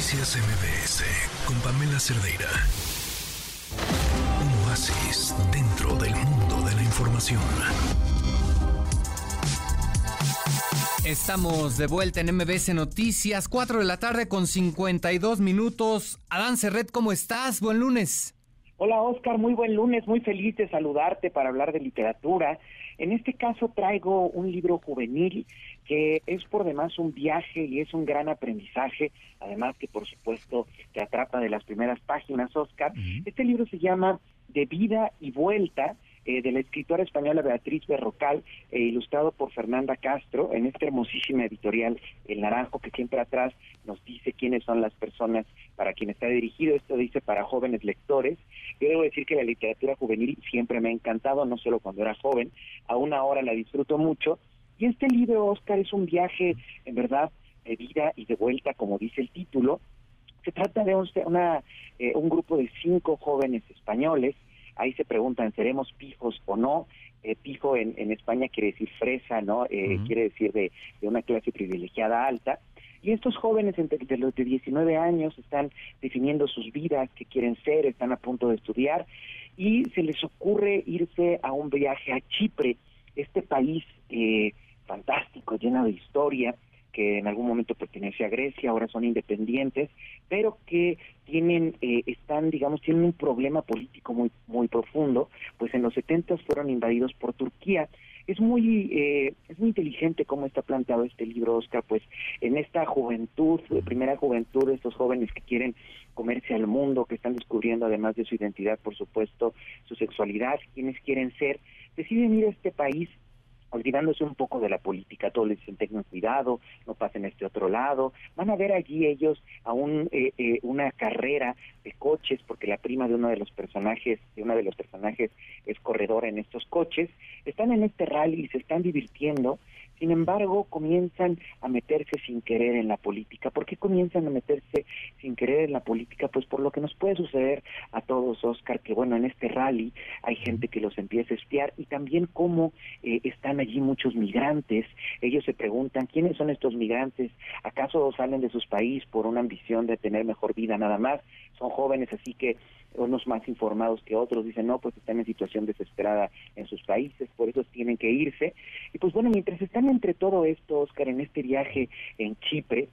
Noticias MBS con Pamela Cerdeira. Un oasis dentro del mundo de la información. Estamos de vuelta en MBS Noticias, 4 de la tarde con 52 minutos. Adán Cerret, ¿cómo estás? Buen lunes. Hola Oscar, muy buen lunes, muy feliz de saludarte para hablar de literatura. En este caso traigo un libro juvenil que es por demás un viaje y es un gran aprendizaje, además que por supuesto te atrapa de las primeras páginas, Oscar. Este libro se llama De vida y vuelta eh, de la escritora española Beatriz Berrocal, e ilustrado por Fernanda Castro, en esta hermosísima editorial El Naranjo, que siempre atrás nos dice quiénes son las personas para quien está dirigido. Esto dice para jóvenes lectores. Yo debo decir que la literatura juvenil siempre me ha encantado, no solo cuando era joven, aún ahora la disfruto mucho. Y este libro, Oscar, es un viaje, en verdad, de vida y de vuelta, como dice el título. Se trata de una, eh, un grupo de cinco jóvenes españoles ahí se preguntan, ¿seremos pijos o no? Eh, pijo en, en, España quiere decir fresa, ¿no? Eh, quiere decir de, una clase privilegiada alta. Y estos jóvenes entre de los de 19 años están definiendo sus vidas, qué quieren ser, están a punto de estudiar y se les ocurre irse a un viaje a Chipre, este país eh, fantástico, lleno de historia, que en algún momento pertenecía a Grecia, ahora son independientes, pero que tienen, eh, están, digamos, tienen un problema político muy, muy profundo, pues en los 70 fueron invadidos por Turquía. Es muy, eh, es muy inteligente cómo está planteado este libro, Oscar, pues en esta juventud, primera juventud estos jóvenes que quieren comerse al mundo, que están descubriendo además de su identidad, por supuesto, su sexualidad, quienes quieren ser, deciden ir a este país olvidándose un poco de la política, todos les dicen tengan cuidado, no pasen a este otro lado, van a ver allí ellos a un, eh, eh, una carrera de coches, porque la prima de uno de los personajes, de uno de los personajes es corredora en estos coches, están en este rally y se están divirtiendo sin embargo, comienzan a meterse sin querer en la política. ¿Por qué comienzan a meterse sin querer en la política? Pues por lo que nos puede suceder a todos, Oscar, que bueno, en este rally hay gente que los empieza a espiar y también cómo eh, están allí muchos migrantes. Ellos se preguntan, ¿quiénes son estos migrantes? ¿Acaso salen de sus países por una ambición de tener mejor vida nada más? Son jóvenes, así que unos más informados que otros dicen, no, pues están en situación desesperada en sus países, por eso tienen que irse. Y pues bueno, mientras están entre todo esto, Oscar, en este viaje en Chipre,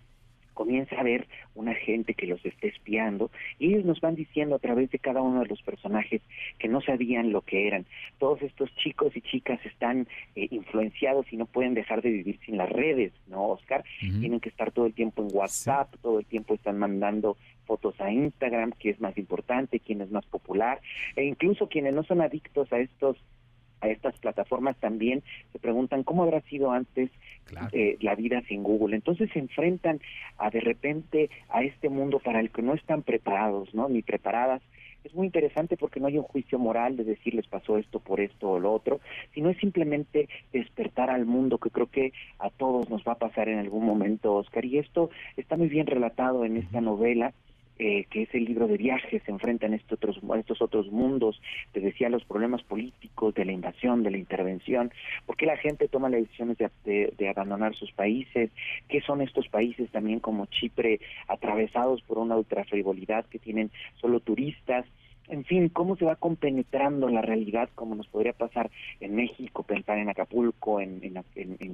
comienza a haber una gente que los está espiando y ellos nos van diciendo a través de cada uno de los personajes que no sabían lo que eran. Todos estos chicos y chicas están eh, influenciados y no pueden dejar de vivir sin las redes, ¿no, Oscar? Tienen que estar todo el tiempo en WhatsApp, todo el tiempo están mandando fotos a Instagram, que es más importante, quién es más popular, e incluso quienes no son adictos a estos a estas plataformas también se preguntan cómo habrá sido antes eh, la vida sin Google. Entonces se enfrentan a de repente a este mundo para el que no están preparados, ¿no? Ni preparadas. Es muy interesante porque no hay un juicio moral de decir les pasó esto por esto o lo otro, sino es simplemente despertar al mundo que creo que a todos nos va a pasar en algún momento, Oscar. Y esto está muy bien relatado en esta novela eh, que es el libro de viajes, se enfrentan estos otros, estos otros mundos, te decía los problemas políticos, de la invasión, de la intervención, por qué la gente toma las decisiones de, abandonar sus países, qué son estos países también como Chipre, atravesados por una ultrafrivolidad que tienen solo turistas, en fin, cómo se va compenetrando la realidad, como nos podría pasar en México, pensar en Acapulco, en,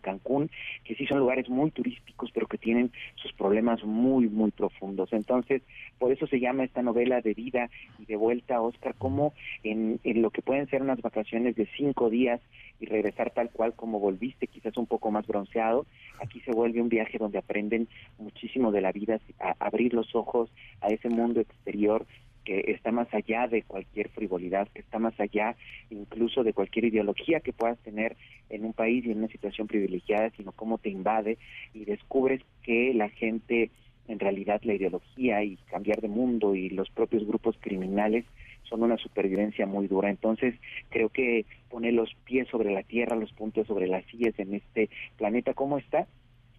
Cancún, que sí son lugares muy turísticos, pero que tienen sus problemas muy, muy profundos. Entonces, por eso se llama esta novela de vida y de vuelta, Oscar, como en, en lo que pueden ser unas vacaciones de cinco días y regresar tal cual como volviste, quizás un poco más bronceado, aquí se vuelve un viaje donde aprenden muchísimo de la vida, a abrir los ojos a ese mundo exterior que está más allá de cualquier frivolidad, que está más allá incluso de cualquier ideología que puedas tener en un país y en una situación privilegiada, sino cómo te invade y descubres que la gente, en realidad la ideología y cambiar de mundo y los propios grupos criminales son una supervivencia muy dura. Entonces, creo que poner los pies sobre la tierra, los puntos sobre las sillas en este planeta como está,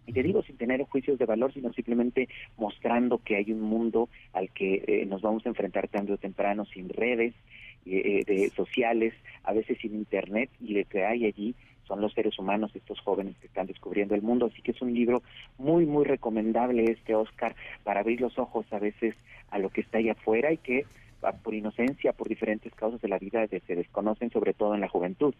y te digo sin tener juicios de valor, sino simplemente mostrando que hay un mundo al que eh, nos vamos a enfrentar tarde o temprano sin redes eh, de sociales, a veces sin internet, y lo que hay allí son los seres humanos, estos jóvenes que están descubriendo el mundo. Así que es un libro muy, muy recomendable este Oscar para abrir los ojos a veces a lo que está ahí afuera y que por inocencia, por diferentes causas de la vida se desconocen, sobre todo en la juventud.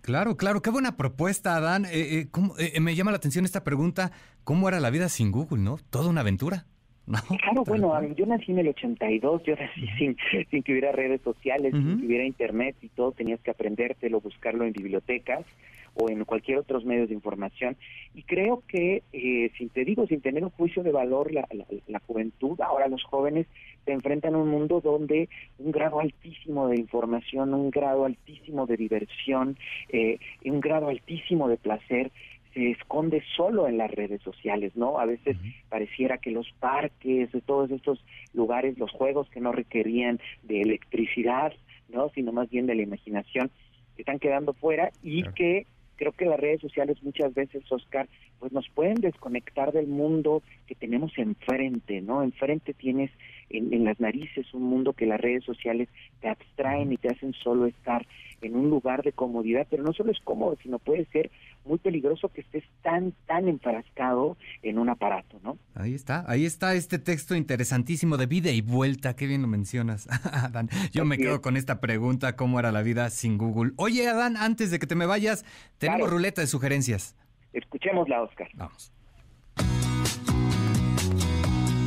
Claro, claro, qué buena propuesta, Adán. Eh, eh, eh, me llama la atención esta pregunta, ¿cómo era la vida sin Google, no? Toda una aventura. Claro, bueno, yo nací en el 82, yo nací sin, sin que hubiera redes sociales, sin que hubiera internet y todo, tenías que aprendértelo, buscarlo en bibliotecas o en cualquier otros medios de información. Y creo que, eh, sin te digo, sin tener un juicio de valor, la, la, juventud, ahora los jóvenes se enfrentan a un mundo donde un grado altísimo de información, un grado altísimo de diversión, eh, un grado altísimo de placer se esconde solo en las redes sociales, ¿no? A veces pareciera que los parques, todos estos lugares, los juegos que no requerían de electricidad, ¿no? Sino más bien de la imaginación, están quedando fuera y que creo que las redes sociales muchas veces, Oscar, pues nos pueden desconectar del mundo que tenemos enfrente, ¿no? Enfrente tienes en, en, las narices un mundo que las redes sociales te abstraen y te hacen solo estar en un lugar de comodidad, pero no solo es cómodo, sino puede ser muy peligroso que estés tan, tan enfrascado en un aparato, ¿no? Ahí está, ahí está este texto interesantísimo de vida y vuelta, qué bien lo mencionas, Adán. Yo me quedo con esta pregunta, ¿cómo era la vida sin Google? Oye, Adán, antes de que te me vayas, tenemos ruleta de sugerencias. Escuchémosla, Oscar. Vamos.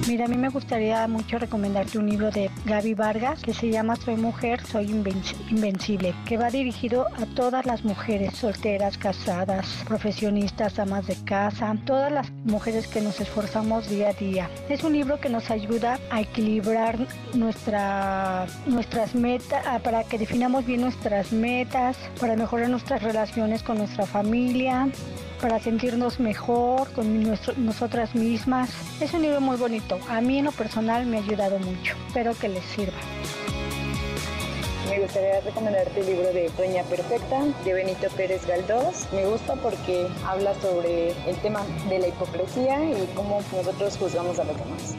Mira, a mí me gustaría mucho recomendarte un libro de Gaby Vargas que se llama Soy mujer, soy invencible, que va dirigido a todas las mujeres solteras, casadas, profesionistas, amas de casa, todas las mujeres que nos esforzamos día a día. Es un libro que nos ayuda a equilibrar nuestra, nuestras metas, para que definamos bien nuestras metas, para mejorar nuestras relaciones con nuestra familia, para sentirnos mejor con nosotras mismas. Es un libro muy bonito. A mí en lo personal me ha ayudado mucho. Espero que les sirva. Me gustaría recomendarte el libro de Doña Perfecta de Benito Pérez Galdós. Me gusta porque habla sobre el tema de la hipocresía y cómo nosotros juzgamos a los demás.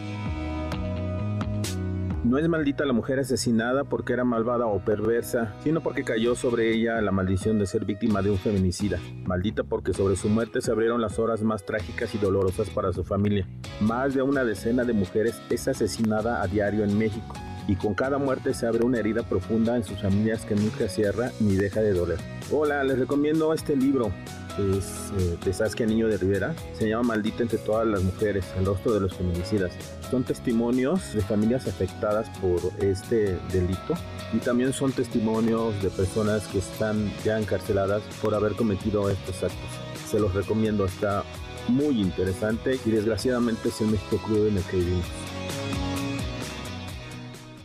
No es maldita la mujer asesinada porque era malvada o perversa, sino porque cayó sobre ella la maldición de ser víctima de un feminicida. Maldita porque sobre su muerte se abrieron las horas más trágicas y dolorosas para su familia. Más de una decena de mujeres es asesinada a diario en México y con cada muerte se abre una herida profunda en sus familias que nunca cierra ni deja de doler. Hola, les recomiendo este libro es eh, de Saskia Niño de Rivera. Se llama Maldita entre todas las mujeres, el rostro de los feminicidas. Son testimonios de familias afectadas por este delito y también son testimonios de personas que están ya encarceladas por haber cometido estos actos. Se los recomiendo, está muy interesante y desgraciadamente es el México crudo en el que vivimos.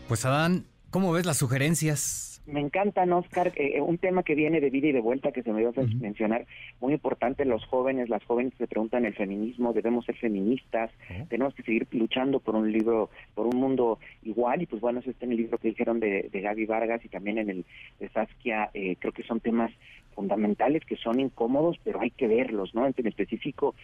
Pues Adán, ¿cómo ves las sugerencias? Me encanta, Oscar, eh, eh, un tema que viene de vida y de vuelta que se me dio a mencionar, muy importante, los jóvenes, las jóvenes se preguntan el feminismo, debemos ser feministas, tenemos que seguir luchando por un libro, por un mundo igual, y pues bueno, eso está en el libro que dijeron de, de Gaby Vargas y también en el de Saskia, eh, creo que son temas fundamentales que son incómodos, pero hay que verlos, ¿no? En específico,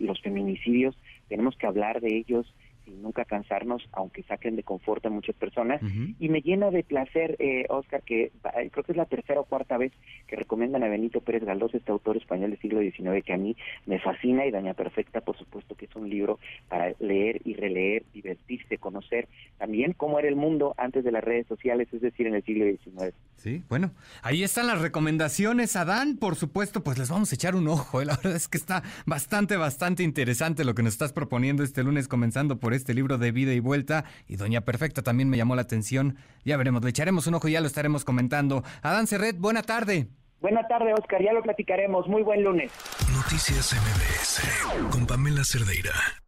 los feminicidios, tenemos que hablar de ellos sin nunca cansarnos, aunque saquen de confort a muchas personas. Y me llena de placer, eh, Oscar, que eh, creo que es la tercera o cuarta vez que recomiendan a Benito Pérez Galdós, este autor español del siglo XIX, que a mí me fascina, y Daña Perfecta, por supuesto, que es un libro para leer y releer, divertirse, conocer también cómo era el mundo antes de las redes sociales, es decir, en el siglo XIX. Sí, bueno, ahí están las recomendaciones, Adán, por supuesto, pues les vamos a echar un ojo, ¿eh? la verdad es que está bastante, bastante interesante lo que nos estás proponiendo este lunes, comenzando por este libro de vida y vuelta. Y Doña Perfecta también me llamó la atención. Ya veremos, le echaremos un ojo y ya lo estaremos comentando. Adán Serret, buena tarde. Buena tarde, Oscar. Ya lo platicaremos. Muy buen lunes. Noticias MBS con Pamela Cerdeira.